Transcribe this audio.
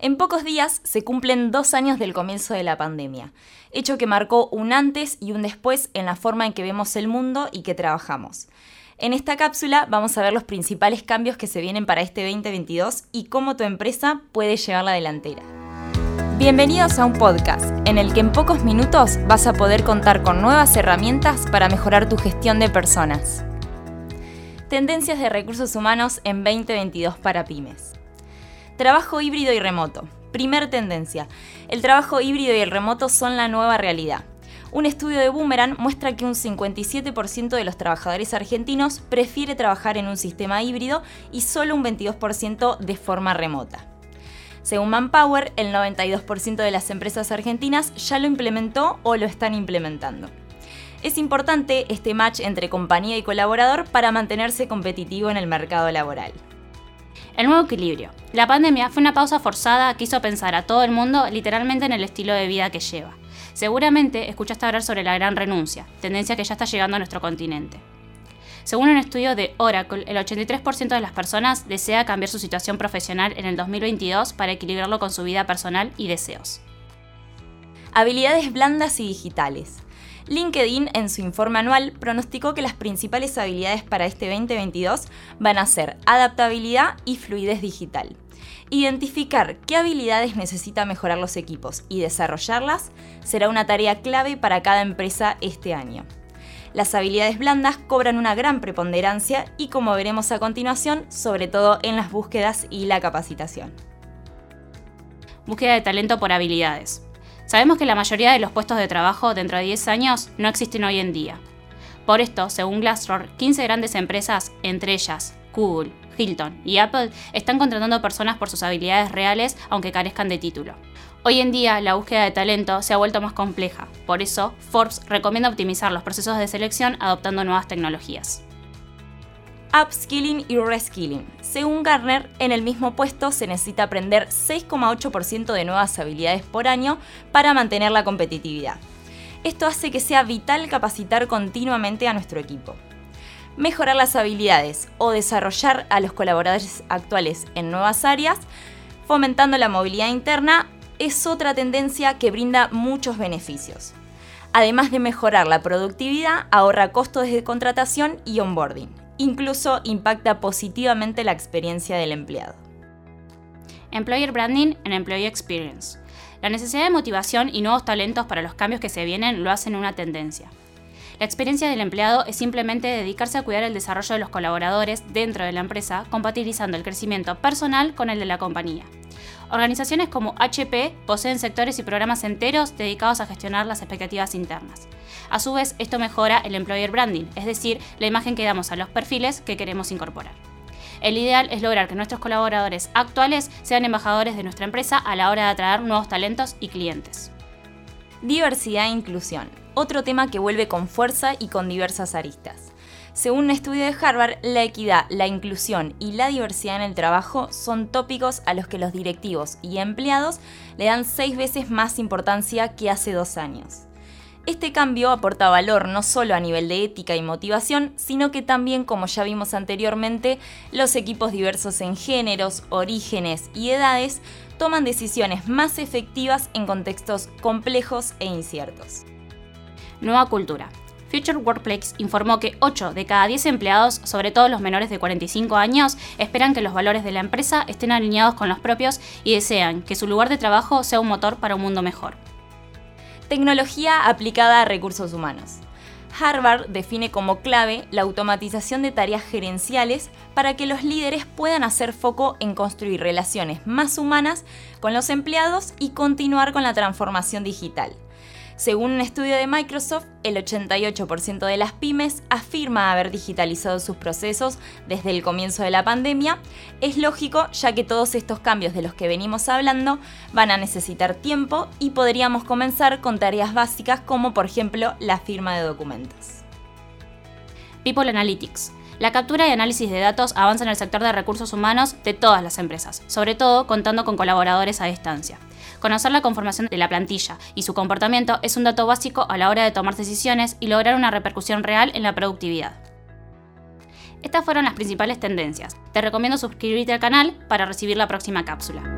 En pocos días se cumplen dos años del comienzo de la pandemia, hecho que marcó un antes y un después en la forma en que vemos el mundo y que trabajamos. En esta cápsula vamos a ver los principales cambios que se vienen para este 2022 y cómo tu empresa puede llevar la delantera. Bienvenidos a un podcast en el que en pocos minutos vas a poder contar con nuevas herramientas para mejorar tu gestión de personas. Tendencias de recursos humanos en 2022 para pymes. Trabajo híbrido y remoto. Primer tendencia. El trabajo híbrido y el remoto son la nueva realidad. Un estudio de Boomerang muestra que un 57% de los trabajadores argentinos prefiere trabajar en un sistema híbrido y solo un 22% de forma remota. Según Manpower, el 92% de las empresas argentinas ya lo implementó o lo están implementando. Es importante este match entre compañía y colaborador para mantenerse competitivo en el mercado laboral. El nuevo equilibrio. La pandemia fue una pausa forzada que hizo pensar a todo el mundo literalmente en el estilo de vida que lleva. Seguramente escuchaste hablar sobre la gran renuncia, tendencia que ya está llegando a nuestro continente. Según un estudio de Oracle, el 83% de las personas desea cambiar su situación profesional en el 2022 para equilibrarlo con su vida personal y deseos. Habilidades blandas y digitales. LinkedIn en su informe anual pronosticó que las principales habilidades para este 2022 van a ser adaptabilidad y fluidez digital. Identificar qué habilidades necesita mejorar los equipos y desarrollarlas será una tarea clave para cada empresa este año. Las habilidades blandas cobran una gran preponderancia y como veremos a continuación, sobre todo en las búsquedas y la capacitación. Búsqueda de talento por habilidades. Sabemos que la mayoría de los puestos de trabajo dentro de 10 años no existen hoy en día. Por esto, según Glassdoor, 15 grandes empresas, entre ellas Google, Hilton y Apple, están contratando personas por sus habilidades reales aunque carezcan de título. Hoy en día la búsqueda de talento se ha vuelto más compleja, por eso Forbes recomienda optimizar los procesos de selección adoptando nuevas tecnologías upskilling y reskilling. Según Gartner, en el mismo puesto se necesita aprender 6,8% de nuevas habilidades por año para mantener la competitividad. Esto hace que sea vital capacitar continuamente a nuestro equipo. Mejorar las habilidades o desarrollar a los colaboradores actuales en nuevas áreas, fomentando la movilidad interna, es otra tendencia que brinda muchos beneficios. Además de mejorar la productividad, ahorra costos de contratación y onboarding incluso impacta positivamente la experiencia del empleado. Employer Branding en Employee Experience. La necesidad de motivación y nuevos talentos para los cambios que se vienen lo hacen una tendencia. La experiencia del empleado es simplemente dedicarse a cuidar el desarrollo de los colaboradores dentro de la empresa, compatibilizando el crecimiento personal con el de la compañía. Organizaciones como HP poseen sectores y programas enteros dedicados a gestionar las expectativas internas. A su vez, esto mejora el employer branding, es decir, la imagen que damos a los perfiles que queremos incorporar. El ideal es lograr que nuestros colaboradores actuales sean embajadores de nuestra empresa a la hora de atraer nuevos talentos y clientes. Diversidad e inclusión, otro tema que vuelve con fuerza y con diversas aristas. Según un estudio de Harvard, la equidad, la inclusión y la diversidad en el trabajo son tópicos a los que los directivos y empleados le dan seis veces más importancia que hace dos años. Este cambio aporta valor no solo a nivel de ética y motivación, sino que también, como ya vimos anteriormente, los equipos diversos en géneros, orígenes y edades toman decisiones más efectivas en contextos complejos e inciertos. Nueva cultura. Future Workplace informó que 8 de cada 10 empleados, sobre todo los menores de 45 años, esperan que los valores de la empresa estén alineados con los propios y desean que su lugar de trabajo sea un motor para un mundo mejor. Tecnología aplicada a recursos humanos. Harvard define como clave la automatización de tareas gerenciales para que los líderes puedan hacer foco en construir relaciones más humanas con los empleados y continuar con la transformación digital. Según un estudio de Microsoft, el 88% de las pymes afirma haber digitalizado sus procesos desde el comienzo de la pandemia. Es lógico ya que todos estos cambios de los que venimos hablando van a necesitar tiempo y podríamos comenzar con tareas básicas como por ejemplo la firma de documentos. People Analytics. La captura y análisis de datos avanza en el sector de recursos humanos de todas las empresas, sobre todo contando con colaboradores a distancia. Conocer la conformación de la plantilla y su comportamiento es un dato básico a la hora de tomar decisiones y lograr una repercusión real en la productividad. Estas fueron las principales tendencias. Te recomiendo suscribirte al canal para recibir la próxima cápsula.